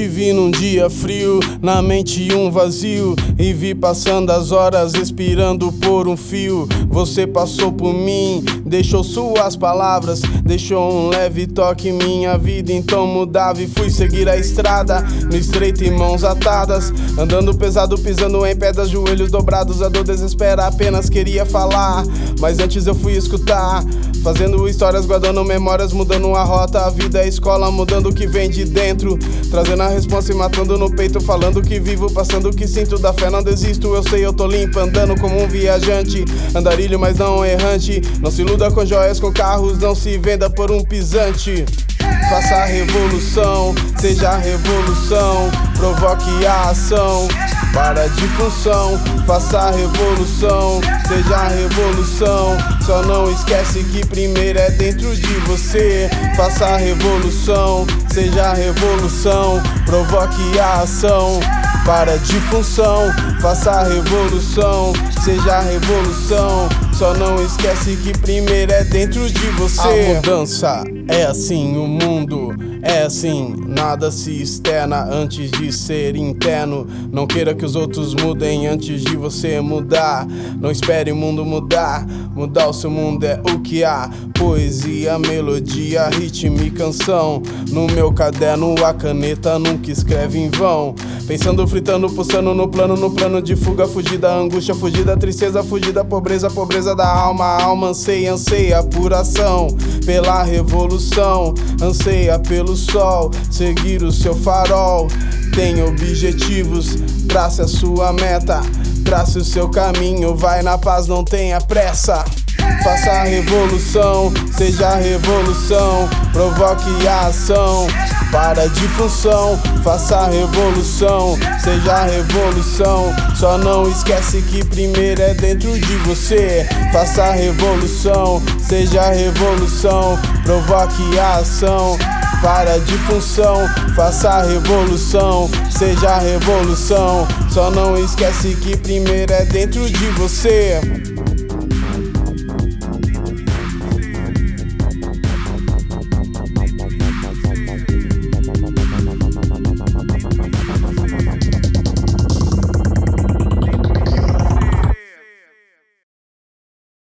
vi num dia frio, na mente um vazio. E vi passando as horas, respirando por um fio. Você passou por mim, deixou suas palavras, deixou um leve toque em minha vida. Então mudava e fui seguir a estrada, no estreito e mãos atadas. Andando pesado, pisando em pedras, joelhos dobrados. A dor desespera, apenas queria falar. Mas antes eu fui escutar. Fazendo histórias, guardando memórias, mudando a rota. A vida é escola, mudando o que vem de dentro. Trazendo a resposta e matando no peito. Falando que vivo, passando o que sinto. Da fé não desisto, eu sei, eu tô limpo. Andando como um viajante. Andarilho, mas não errante. Não se iluda com joias, com carros. Não se venda por um pisante. Faça a revolução, seja a revolução, provoque a ação para de função, faça a revolução, seja a revolução. Só não esquece que primeiro é dentro de você. Faça a revolução, seja a revolução, provoque a ação para de função, faça a revolução, seja a revolução. Só não esquece que primeiro é dentro de você. A mudança é assim o mundo. É assim, nada se externa antes de ser interno. Não queira que os outros mudem antes de você mudar. Não espere o mundo mudar. Mudar o seu mundo é o que há. Poesia, melodia, ritmo e canção. No meu caderno, a caneta nunca escreve em vão. Pensando, fritando, pulsando no plano, no plano de fuga, fugida, angústia, fugida, tristeza, fugida, pobreza, pobreza da alma. Alma anseia, anseia, apuração pela revolução, anseia pelo sol, seguir o seu farol. Tem objetivos, trace a sua meta, trace o seu caminho, vai na paz, não tenha pressa. Faça a revolução, seja a revolução, provoque a ação para de função, faça a revolução, seja a revolução. Só não esquece que primeiro é dentro de você. Faça a revolução, seja a revolução, provoque a ação para de função, faça a revolução, seja a revolução. Só não esquece que primeiro é dentro de você.